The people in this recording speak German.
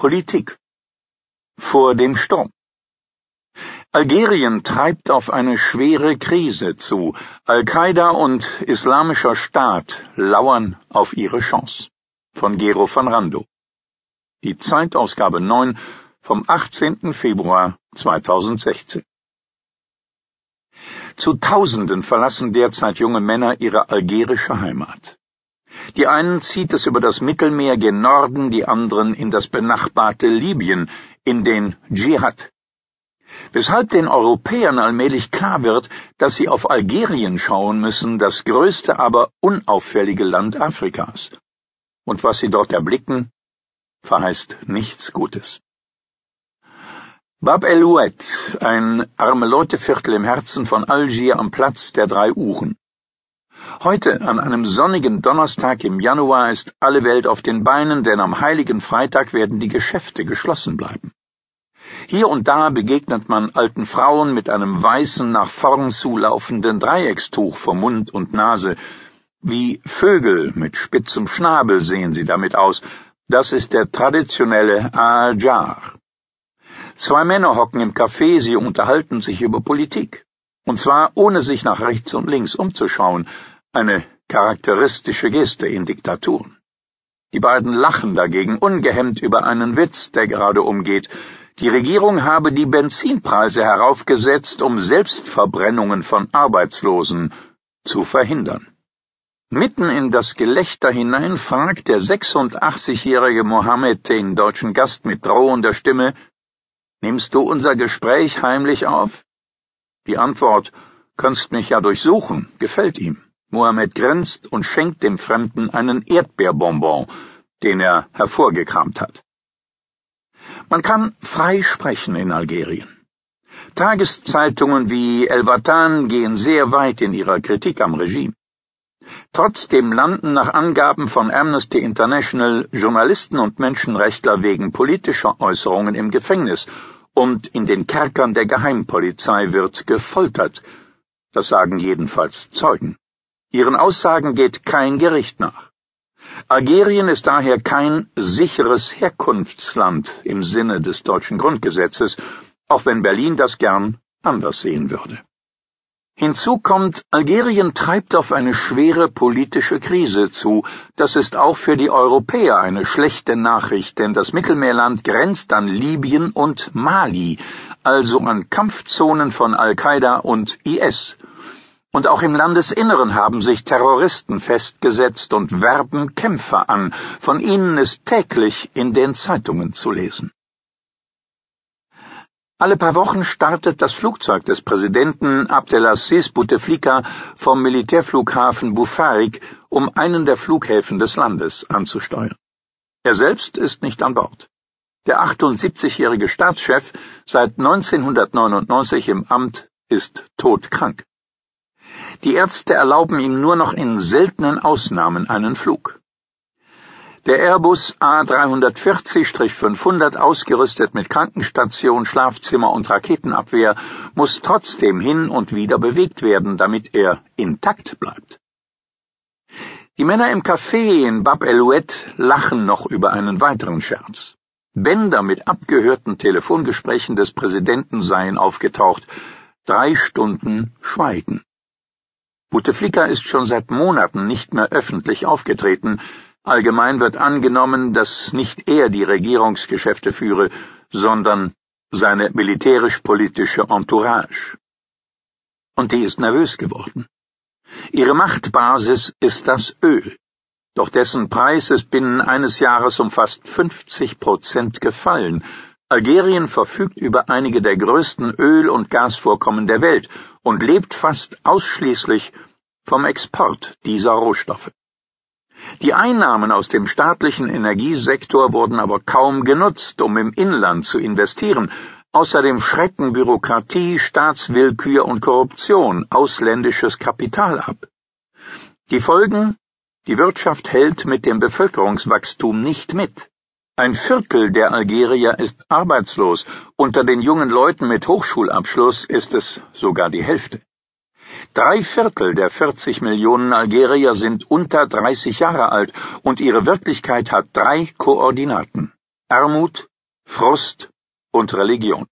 Politik. Vor dem Sturm. Algerien treibt auf eine schwere Krise zu. Al-Qaida und Islamischer Staat lauern auf ihre Chance. Von Gero van Rando. Die Zeitausgabe 9 vom 18. Februar 2016. Zu Tausenden verlassen derzeit junge Männer ihre algerische Heimat. Die einen zieht es über das Mittelmeer gen Norden, die anderen in das benachbarte Libyen, in den Dschihad. Weshalb den Europäern allmählich klar wird, dass sie auf Algerien schauen müssen, das größte, aber unauffällige Land Afrikas. Und was sie dort erblicken, verheißt nichts Gutes. Bab el Oued, ein Arme-Leute-Viertel im Herzen von Algier am Platz der drei Uhren. Heute, an einem sonnigen Donnerstag im Januar, ist alle Welt auf den Beinen, denn am heiligen Freitag werden die Geschäfte geschlossen bleiben. Hier und da begegnet man alten Frauen mit einem weißen, nach vorn zulaufenden Dreieckstuch vor Mund und Nase. Wie Vögel mit spitzem Schnabel sehen sie damit aus. Das ist der traditionelle Al-Jar. Zwei Männer hocken im Café, sie unterhalten sich über Politik. Und zwar ohne sich nach rechts und links umzuschauen, eine charakteristische Geste in Diktaturen. Die beiden lachen dagegen ungehemmt über einen Witz, der gerade umgeht. Die Regierung habe die Benzinpreise heraufgesetzt, um Selbstverbrennungen von Arbeitslosen zu verhindern. Mitten in das Gelächter hinein fragt der 86-jährige Mohammed den deutschen Gast mit drohender Stimme, Nimmst du unser Gespräch heimlich auf? Die Antwort, kannst mich ja durchsuchen, gefällt ihm. Mohammed grinst und schenkt dem Fremden einen Erdbeerbonbon, den er hervorgekramt hat. Man kann frei sprechen in Algerien. Tageszeitungen wie El Watan gehen sehr weit in ihrer Kritik am Regime. Trotzdem landen nach Angaben von Amnesty International Journalisten und Menschenrechtler wegen politischer Äußerungen im Gefängnis und in den Kerkern der Geheimpolizei wird gefoltert. Das sagen jedenfalls Zeugen. Ihren Aussagen geht kein Gericht nach. Algerien ist daher kein sicheres Herkunftsland im Sinne des deutschen Grundgesetzes, auch wenn Berlin das gern anders sehen würde. Hinzu kommt, Algerien treibt auf eine schwere politische Krise zu. Das ist auch für die Europäer eine schlechte Nachricht, denn das Mittelmeerland grenzt an Libyen und Mali, also an Kampfzonen von Al-Qaida und IS. Und auch im Landesinneren haben sich Terroristen festgesetzt und werben Kämpfer an. Von ihnen ist täglich in den Zeitungen zu lesen. Alle paar Wochen startet das Flugzeug des Präsidenten Abdelaziz Bouteflika vom Militärflughafen Bufarik, um einen der Flughäfen des Landes anzusteuern. Er selbst ist nicht an Bord. Der 78-jährige Staatschef, seit 1999 im Amt, ist todkrank. Die Ärzte erlauben ihm nur noch in seltenen Ausnahmen einen Flug. Der Airbus A340-500, ausgerüstet mit Krankenstation, Schlafzimmer und Raketenabwehr, muss trotzdem hin und wieder bewegt werden, damit er intakt bleibt. Die Männer im Café in Bab el-Oued lachen noch über einen weiteren Scherz. Bänder mit abgehörten Telefongesprächen des Präsidenten seien aufgetaucht. Drei Stunden Schweigen. Bouteflika ist schon seit Monaten nicht mehr öffentlich aufgetreten, Allgemein wird angenommen, dass nicht er die Regierungsgeschäfte führe, sondern seine militärisch-politische Entourage. Und die ist nervös geworden. Ihre Machtbasis ist das Öl. Doch dessen Preis ist binnen eines Jahres um fast 50 Prozent gefallen. Algerien verfügt über einige der größten Öl- und Gasvorkommen der Welt und lebt fast ausschließlich vom Export dieser Rohstoffe. Die Einnahmen aus dem staatlichen Energiesektor wurden aber kaum genutzt, um im Inland zu investieren. Außerdem schrecken Bürokratie, Staatswillkür und Korruption ausländisches Kapital ab. Die Folgen? Die Wirtschaft hält mit dem Bevölkerungswachstum nicht mit. Ein Viertel der Algerier ist arbeitslos, unter den jungen Leuten mit Hochschulabschluss ist es sogar die Hälfte. Drei Viertel der 40 Millionen Algerier sind unter 30 Jahre alt und ihre Wirklichkeit hat drei Koordinaten. Armut, Frust und Religion.